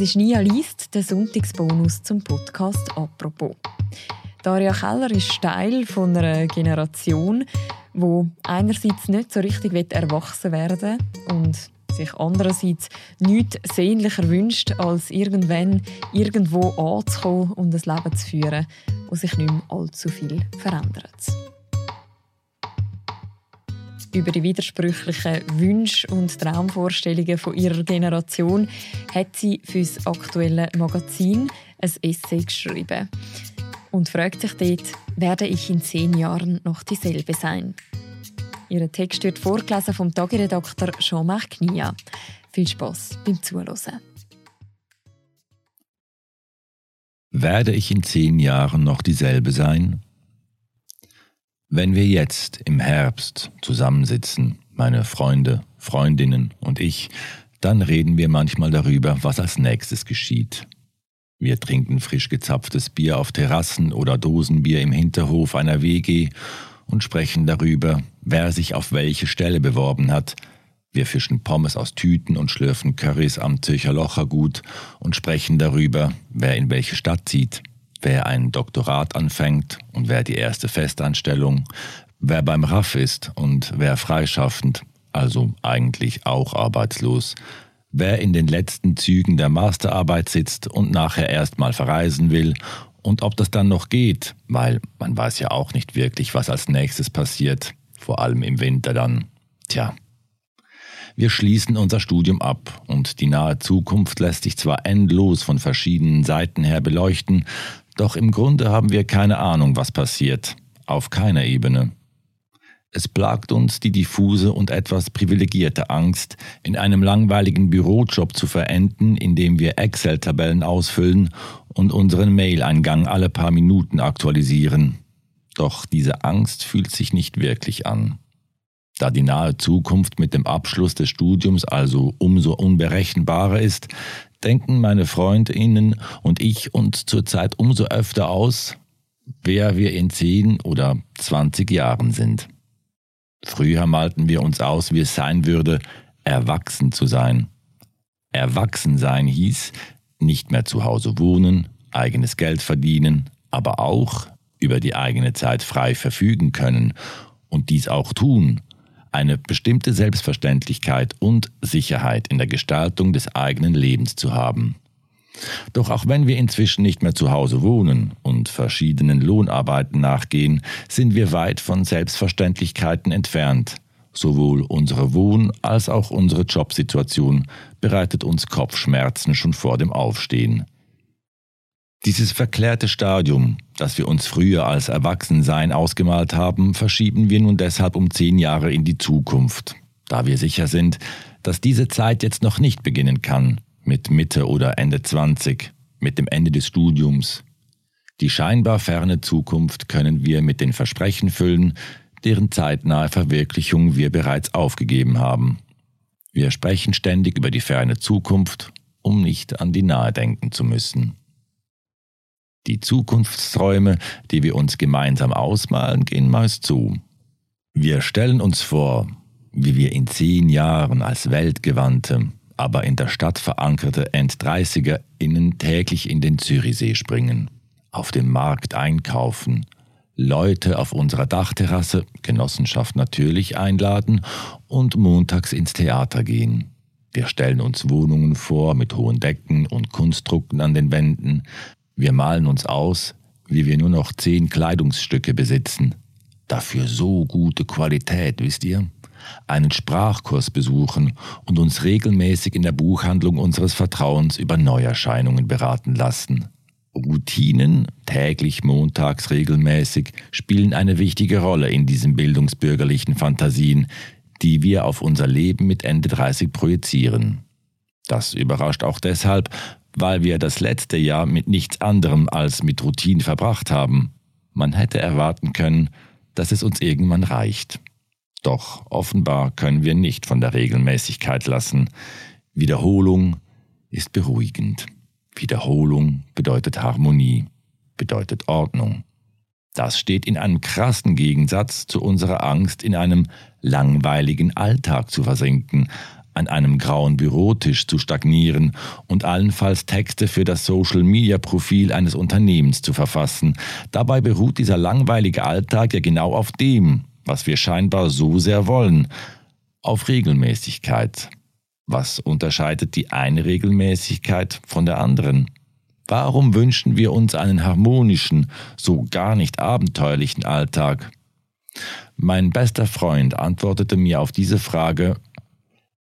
Das ist Nia Liest, der Sonntagsbonus zum Podcast «Apropos». Daria Keller ist Teil von einer Generation, wo einerseits nicht so richtig erwachsen werden und sich andererseits nichts sehnlicher wünscht, als irgendwann irgendwo anzukommen und ein Leben zu führen, wo sich nicht mehr allzu viel verändert. Über die widersprüchlichen Wünsche und Traumvorstellungen von ihrer Generation hat sie für das aktuelle Magazin ein Essay geschrieben und fragt sich dort, werde ich in zehn Jahren noch dieselbe sein? Ihr Text wird vorgelesen vom Tagiredakteur Jean-Marc Knia. Viel Spaß beim Zuhören. Werde ich in zehn Jahren noch dieselbe sein? Wenn wir jetzt im Herbst zusammensitzen, meine Freunde, Freundinnen und ich, dann reden wir manchmal darüber, was als nächstes geschieht. Wir trinken frisch gezapftes Bier auf Terrassen oder Dosenbier im Hinterhof einer WG und sprechen darüber, wer sich auf welche Stelle beworben hat. Wir fischen Pommes aus Tüten und schlürfen Currys am Zürcher Lochergut und sprechen darüber, wer in welche Stadt zieht, wer ein Doktorat anfängt und wer die erste Festanstellung, wer beim RAF ist und wer freischaffend, also eigentlich auch arbeitslos, wer in den letzten Zügen der Masterarbeit sitzt und nachher erstmal verreisen will und ob das dann noch geht, weil man weiß ja auch nicht wirklich, was als nächstes passiert, vor allem im Winter dann. Tja. Wir schließen unser Studium ab und die nahe Zukunft lässt sich zwar endlos von verschiedenen Seiten her beleuchten, doch im Grunde haben wir keine Ahnung, was passiert, auf keiner Ebene. Es plagt uns die diffuse und etwas privilegierte Angst, in einem langweiligen Bürojob zu verenden, in dem wir Excel-Tabellen ausfüllen und unseren Mail-Eingang alle paar Minuten aktualisieren. Doch diese Angst fühlt sich nicht wirklich an. Da die nahe Zukunft mit dem Abschluss des Studiums also umso unberechenbarer ist, denken meine Freundinnen und ich uns zurzeit umso öfter aus, wer wir in zehn oder zwanzig Jahren sind. Früher malten wir uns aus, wie es sein würde, erwachsen zu sein. Erwachsen sein hieß, nicht mehr zu Hause wohnen, eigenes Geld verdienen, aber auch über die eigene Zeit frei verfügen können und dies auch tun, eine bestimmte Selbstverständlichkeit und Sicherheit in der Gestaltung des eigenen Lebens zu haben. Doch auch wenn wir inzwischen nicht mehr zu Hause wohnen und verschiedenen Lohnarbeiten nachgehen, sind wir weit von Selbstverständlichkeiten entfernt. Sowohl unsere Wohn- als auch unsere Jobsituation bereitet uns Kopfschmerzen schon vor dem Aufstehen. Dieses verklärte Stadium, das wir uns früher als Erwachsensein ausgemalt haben, verschieben wir nun deshalb um zehn Jahre in die Zukunft, da wir sicher sind, dass diese Zeit jetzt noch nicht beginnen kann, mit Mitte oder Ende 20, mit dem Ende des Studiums. Die scheinbar ferne Zukunft können wir mit den Versprechen füllen, deren zeitnahe Verwirklichung wir bereits aufgegeben haben. Wir sprechen ständig über die ferne Zukunft, um nicht an die nahe denken zu müssen. Die Zukunftsträume, die wir uns gemeinsam ausmalen, gehen meist so. Wir stellen uns vor, wie wir in zehn Jahren als weltgewandte, aber in der Stadt verankerte End-30er-Innen täglich in den Zürichsee springen, auf dem Markt einkaufen, Leute auf unserer Dachterrasse, Genossenschaft natürlich, einladen und montags ins Theater gehen. Wir stellen uns Wohnungen vor mit hohen Decken und Kunstdrucken an den Wänden. Wir malen uns aus, wie wir nur noch zehn Kleidungsstücke besitzen. Dafür so gute Qualität, wisst ihr? einen Sprachkurs besuchen und uns regelmäßig in der Buchhandlung unseres Vertrauens über Neuerscheinungen beraten lassen. Routinen, täglich montags regelmäßig, spielen eine wichtige Rolle in diesen bildungsbürgerlichen Fantasien, die wir auf unser Leben mit Ende 30 projizieren. Das überrascht auch deshalb, weil wir das letzte Jahr mit nichts anderem als mit Routine verbracht haben. Man hätte erwarten können, dass es uns irgendwann reicht. Doch offenbar können wir nicht von der Regelmäßigkeit lassen. Wiederholung ist beruhigend. Wiederholung bedeutet Harmonie, bedeutet Ordnung. Das steht in einem krassen Gegensatz zu unserer Angst, in einem langweiligen Alltag zu versinken, an einem grauen Bürotisch zu stagnieren und allenfalls Texte für das Social-Media-Profil eines Unternehmens zu verfassen. Dabei beruht dieser langweilige Alltag ja genau auf dem, was wir scheinbar so sehr wollen, auf Regelmäßigkeit. Was unterscheidet die eine Regelmäßigkeit von der anderen? Warum wünschen wir uns einen harmonischen, so gar nicht abenteuerlichen Alltag? Mein bester Freund antwortete mir auf diese Frage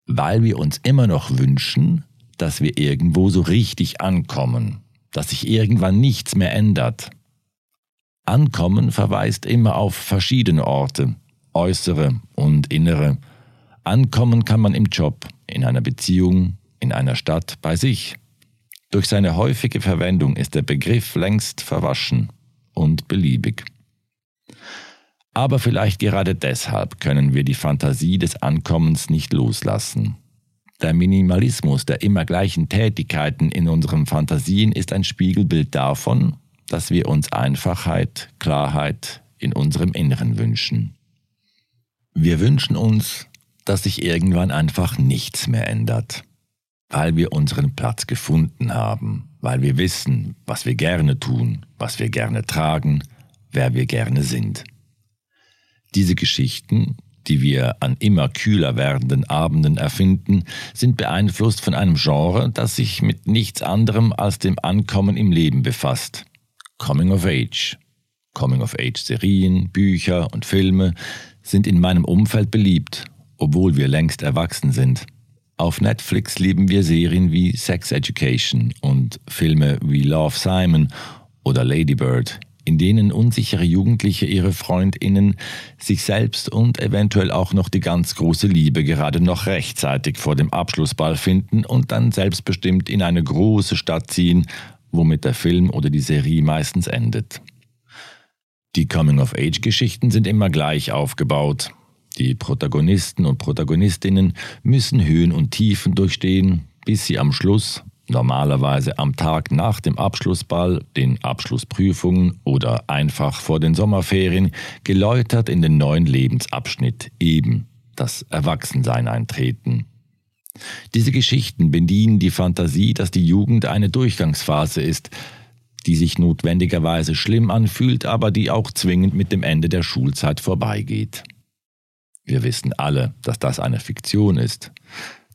weil wir uns immer noch wünschen, dass wir irgendwo so richtig ankommen, dass sich irgendwann nichts mehr ändert. Ankommen verweist immer auf verschiedene Orte, äußere und innere. Ankommen kann man im Job, in einer Beziehung, in einer Stadt, bei sich. Durch seine häufige Verwendung ist der Begriff längst verwaschen und beliebig. Aber vielleicht gerade deshalb können wir die Fantasie des Ankommens nicht loslassen. Der Minimalismus der immer gleichen Tätigkeiten in unseren Fantasien ist ein Spiegelbild davon, dass wir uns Einfachheit, Klarheit in unserem Inneren wünschen. Wir wünschen uns, dass sich irgendwann einfach nichts mehr ändert, weil wir unseren Platz gefunden haben, weil wir wissen, was wir gerne tun, was wir gerne tragen, wer wir gerne sind. Diese Geschichten, die wir an immer kühler werdenden Abenden erfinden, sind beeinflusst von einem Genre, das sich mit nichts anderem als dem Ankommen im Leben befasst. Coming of Age. Coming of Age Serien, Bücher und Filme sind in meinem Umfeld beliebt, obwohl wir längst erwachsen sind. Auf Netflix lieben wir Serien wie Sex Education und Filme wie Love Simon oder Lady Bird, in denen unsichere Jugendliche ihre Freundinnen, sich selbst und eventuell auch noch die ganz große Liebe gerade noch rechtzeitig vor dem Abschlussball finden und dann selbstbestimmt in eine große Stadt ziehen, womit der Film oder die Serie meistens endet. Die Coming-of-Age-Geschichten sind immer gleich aufgebaut. Die Protagonisten und Protagonistinnen müssen Höhen und Tiefen durchstehen, bis sie am Schluss normalerweise am Tag nach dem Abschlussball, den Abschlussprüfungen oder einfach vor den Sommerferien, geläutert in den neuen Lebensabschnitt, eben das Erwachsensein eintreten. Diese Geschichten bedienen die Fantasie, dass die Jugend eine Durchgangsphase ist, die sich notwendigerweise schlimm anfühlt, aber die auch zwingend mit dem Ende der Schulzeit vorbeigeht. Wir wissen alle, dass das eine Fiktion ist.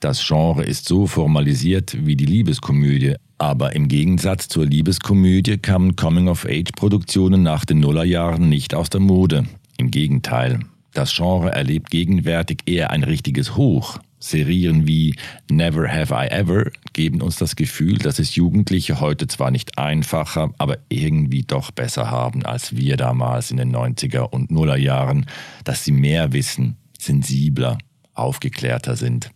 Das Genre ist so formalisiert wie die Liebeskomödie, aber im Gegensatz zur Liebeskomödie kamen Coming-of-Age-Produktionen nach den Nullerjahren nicht aus der Mode. Im Gegenteil, das Genre erlebt gegenwärtig eher ein richtiges Hoch. Serien wie Never Have I Ever geben uns das Gefühl, dass es Jugendliche heute zwar nicht einfacher, aber irgendwie doch besser haben als wir damals in den 90er und Nullerjahren, dass sie mehr wissen, sensibler, aufgeklärter sind.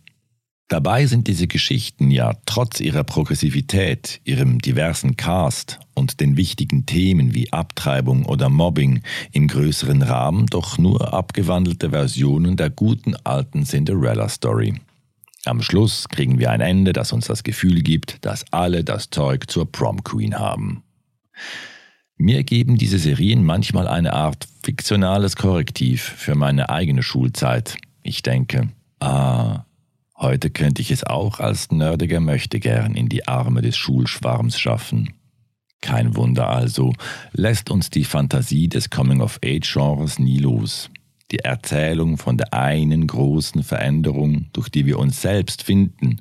Dabei sind diese Geschichten ja trotz ihrer Progressivität, ihrem diversen Cast und den wichtigen Themen wie Abtreibung oder Mobbing im größeren Rahmen doch nur abgewandelte Versionen der guten alten Cinderella Story. Am Schluss kriegen wir ein Ende, das uns das Gefühl gibt, dass alle das Zeug zur Prom Queen haben. Mir geben diese Serien manchmal eine Art fiktionales Korrektiv für meine eigene Schulzeit. Ich denke, ah, Heute könnte ich es auch als nerdiger Möchtegern in die Arme des Schulschwarms schaffen. Kein Wunder also, lässt uns die Fantasie des Coming-of-Age-Genres nie los. Die Erzählung von der einen großen Veränderung, durch die wir uns selbst finden,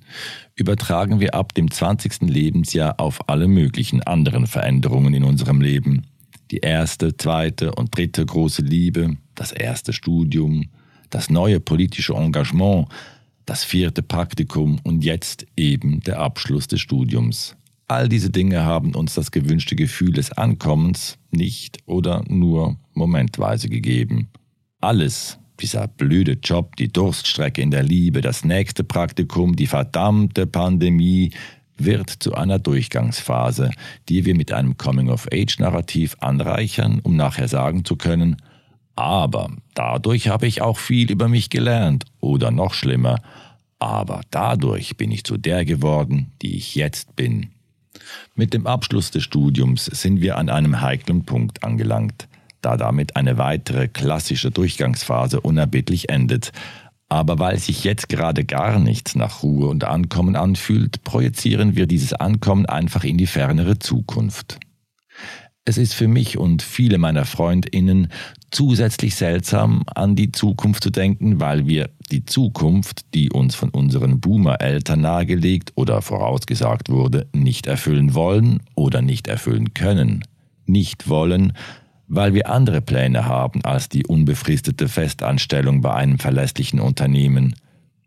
übertragen wir ab dem 20. Lebensjahr auf alle möglichen anderen Veränderungen in unserem Leben. Die erste, zweite und dritte große Liebe, das erste Studium, das neue politische Engagement, das vierte Praktikum und jetzt eben der Abschluss des Studiums. All diese Dinge haben uns das gewünschte Gefühl des Ankommens nicht oder nur momentweise gegeben. Alles, dieser blöde Job, die Durststrecke in der Liebe, das nächste Praktikum, die verdammte Pandemie, wird zu einer Durchgangsphase, die wir mit einem Coming-of-Age-Narrativ anreichern, um nachher sagen zu können, aber dadurch habe ich auch viel über mich gelernt oder noch schlimmer, aber dadurch bin ich zu der geworden, die ich jetzt bin. Mit dem Abschluss des Studiums sind wir an einem heiklen Punkt angelangt, da damit eine weitere klassische Durchgangsphase unerbittlich endet. Aber weil sich jetzt gerade gar nichts nach Ruhe und Ankommen anfühlt, projizieren wir dieses Ankommen einfach in die fernere Zukunft. Es ist für mich und viele meiner Freundinnen zusätzlich seltsam, an die Zukunft zu denken, weil wir die Zukunft, die uns von unseren Boomer-Eltern nahegelegt oder vorausgesagt wurde, nicht erfüllen wollen oder nicht erfüllen können. Nicht wollen, weil wir andere Pläne haben als die unbefristete Festanstellung bei einem verlässlichen Unternehmen.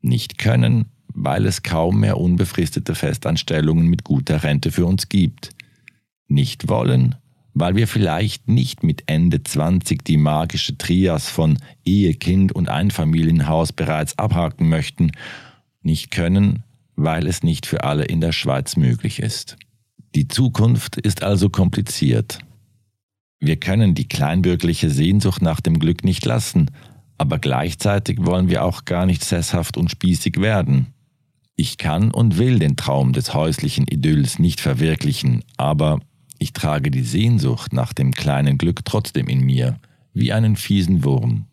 Nicht können, weil es kaum mehr unbefristete Festanstellungen mit guter Rente für uns gibt. Nicht wollen, weil wir vielleicht nicht mit Ende 20 die magische Trias von Ehe, Kind und Einfamilienhaus bereits abhaken möchten, nicht können, weil es nicht für alle in der Schweiz möglich ist. Die Zukunft ist also kompliziert. Wir können die kleinbürgerliche Sehnsucht nach dem Glück nicht lassen, aber gleichzeitig wollen wir auch gar nicht sesshaft und spießig werden. Ich kann und will den Traum des häuslichen Idylls nicht verwirklichen, aber ich trage die Sehnsucht nach dem kleinen Glück trotzdem in mir, wie einen fiesen Wurm.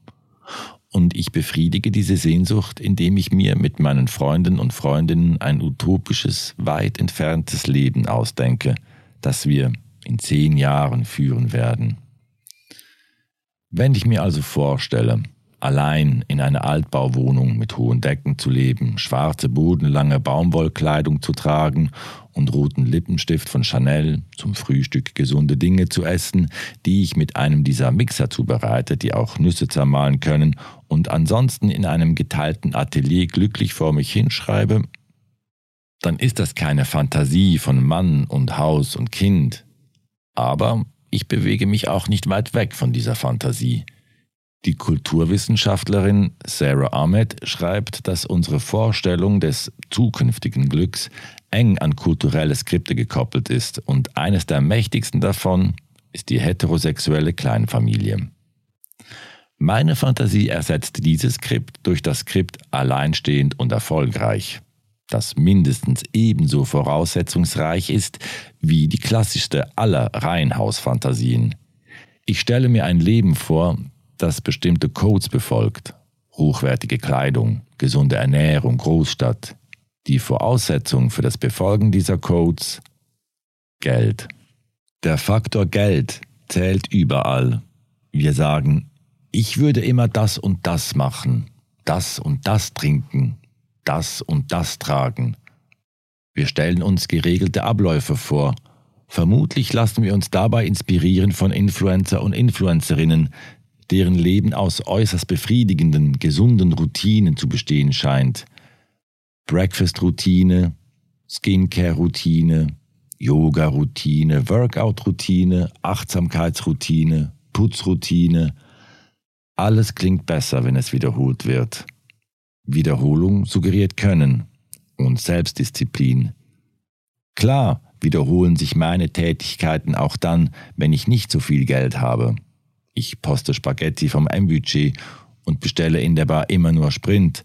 Und ich befriedige diese Sehnsucht, indem ich mir mit meinen Freunden und Freundinnen ein utopisches, weit entferntes Leben ausdenke, das wir in zehn Jahren führen werden. Wenn ich mir also vorstelle, allein in einer Altbauwohnung mit hohen Decken zu leben, schwarze bodenlange Baumwollkleidung zu tragen und roten Lippenstift von Chanel, zum Frühstück gesunde Dinge zu essen, die ich mit einem dieser Mixer zubereite, die auch Nüsse zermahlen können, und ansonsten in einem geteilten Atelier glücklich vor mich hinschreibe, dann ist das keine Fantasie von Mann und Haus und Kind. Aber ich bewege mich auch nicht weit weg von dieser Fantasie. Die Kulturwissenschaftlerin Sarah Ahmed schreibt, dass unsere Vorstellung des zukünftigen Glücks eng an kulturelle Skripte gekoppelt ist und eines der mächtigsten davon ist die heterosexuelle Kleinfamilie. Meine Fantasie ersetzt dieses Skript durch das Skript alleinstehend und erfolgreich, das mindestens ebenso voraussetzungsreich ist wie die klassischste aller Reihenhausfantasien. Ich stelle mir ein Leben vor, das bestimmte Codes befolgt. Hochwertige Kleidung, gesunde Ernährung, Großstadt. Die Voraussetzung für das Befolgen dieser Codes Geld. Der Faktor Geld zählt überall. Wir sagen, ich würde immer das und das machen, das und das trinken, das und das tragen. Wir stellen uns geregelte Abläufe vor. Vermutlich lassen wir uns dabei inspirieren von Influencer und Influencerinnen, deren Leben aus äußerst befriedigenden, gesunden Routinen zu bestehen scheint. Breakfast-Routine, Skincare-Routine, Yoga-Routine, Workout-Routine, Achtsamkeitsroutine, Putzroutine. Alles klingt besser, wenn es wiederholt wird. Wiederholung suggeriert Können und Selbstdisziplin. Klar wiederholen sich meine Tätigkeiten auch dann, wenn ich nicht so viel Geld habe. Ich poste Spaghetti vom M-Budget und bestelle in der Bar immer nur Sprint.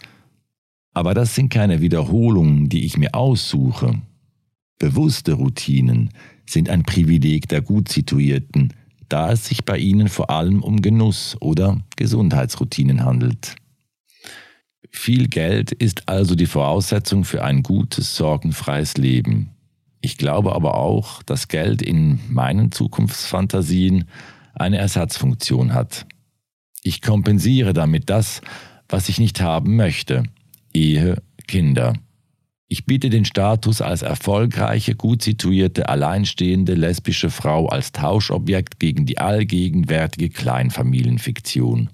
Aber das sind keine Wiederholungen, die ich mir aussuche. Bewusste Routinen sind ein Privileg der Gutsituierten, da es sich bei ihnen vor allem um Genuss oder Gesundheitsroutinen handelt. Viel Geld ist also die Voraussetzung für ein gutes, sorgenfreies Leben. Ich glaube aber auch, dass Geld in meinen Zukunftsfantasien eine Ersatzfunktion hat. Ich kompensiere damit das, was ich nicht haben möchte. Ehe, Kinder. Ich biete den Status als erfolgreiche, gut situierte, alleinstehende lesbische Frau als Tauschobjekt gegen die allgegenwärtige Kleinfamilienfiktion.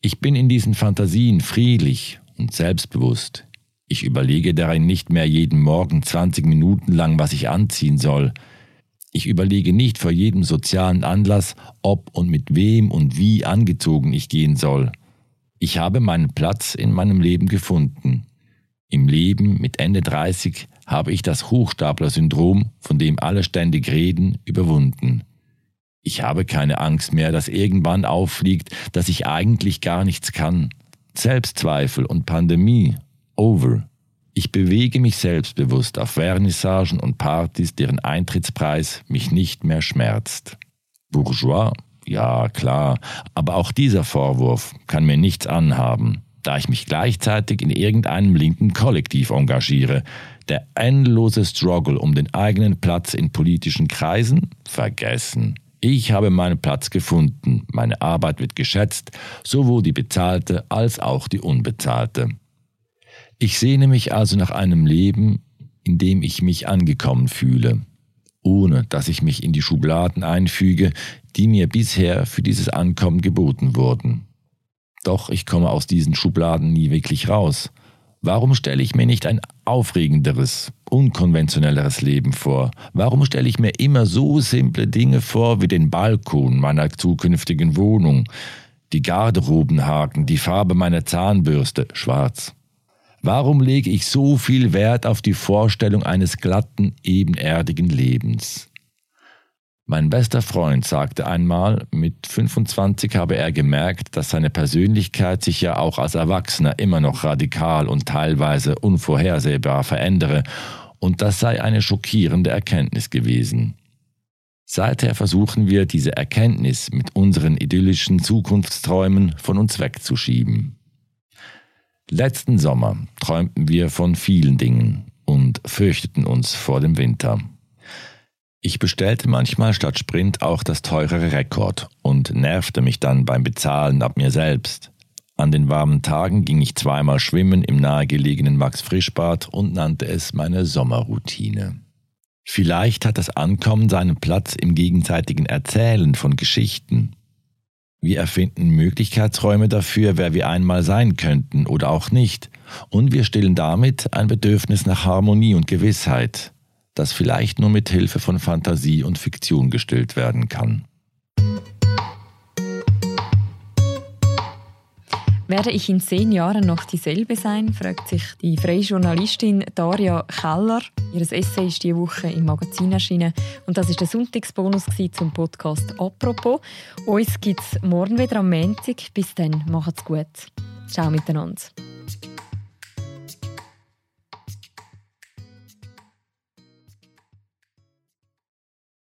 Ich bin in diesen Fantasien friedlich und selbstbewusst. Ich überlege darin nicht mehr jeden Morgen 20 Minuten lang, was ich anziehen soll. Ich überlege nicht vor jedem sozialen Anlass, ob und mit wem und wie angezogen ich gehen soll. Ich habe meinen Platz in meinem Leben gefunden. Im Leben mit Ende 30 habe ich das Hochstapler-Syndrom, von dem alle ständig reden, überwunden. Ich habe keine Angst mehr, dass irgendwann auffliegt, dass ich eigentlich gar nichts kann. Selbstzweifel und Pandemie. Over. Ich bewege mich selbstbewusst auf Vernissagen und Partys, deren Eintrittspreis mich nicht mehr schmerzt. Bourgeois? Ja, klar, aber auch dieser Vorwurf kann mir nichts anhaben. da ich mich gleichzeitig in irgendeinem linken Kollektiv engagiere. Der endlose Struggle um den eigenen Platz in politischen Kreisen? Vergessen. Ich habe meinen Platz gefunden, meine Arbeit wird geschätzt, sowohl die bezahlte als auch die unbezahlte. Ich sehne mich also nach einem Leben, in dem ich mich angekommen fühle, ohne dass ich mich in die Schubladen einfüge, die mir bisher für dieses Ankommen geboten wurden. Doch ich komme aus diesen Schubladen nie wirklich raus. Warum stelle ich mir nicht ein aufregenderes, unkonventionelleres Leben vor? Warum stelle ich mir immer so simple Dinge vor wie den Balkon meiner zukünftigen Wohnung, die Garderobenhaken, die Farbe meiner Zahnbürste, schwarz? Warum lege ich so viel Wert auf die Vorstellung eines glatten, ebenerdigen Lebens? Mein bester Freund sagte einmal, mit 25 habe er gemerkt, dass seine Persönlichkeit sich ja auch als Erwachsener immer noch radikal und teilweise unvorhersehbar verändere, und das sei eine schockierende Erkenntnis gewesen. Seither versuchen wir diese Erkenntnis mit unseren idyllischen Zukunftsträumen von uns wegzuschieben. Letzten Sommer träumten wir von vielen Dingen und fürchteten uns vor dem Winter. Ich bestellte manchmal statt Sprint auch das teurere Rekord und nervte mich dann beim Bezahlen ab mir selbst. An den warmen Tagen ging ich zweimal schwimmen im nahegelegenen Max Frischbad und nannte es meine Sommerroutine. Vielleicht hat das Ankommen seinen Platz im gegenseitigen Erzählen von Geschichten. Wir erfinden Möglichkeitsräume dafür, wer wir einmal sein könnten oder auch nicht, und wir stillen damit ein Bedürfnis nach Harmonie und Gewissheit, das vielleicht nur mit Hilfe von Fantasie und Fiktion gestillt werden kann. Werde ich in zehn Jahren noch dieselbe sein, fragt sich die freie Journalistin Daria Keller. Ihr Essay ist diese Woche im Magazin erschienen und das ist der Sonntagsbonus zum Podcast «Apropos». Uns gibt es morgen wieder am Montag. Bis dann, macht's gut. Ciao miteinander.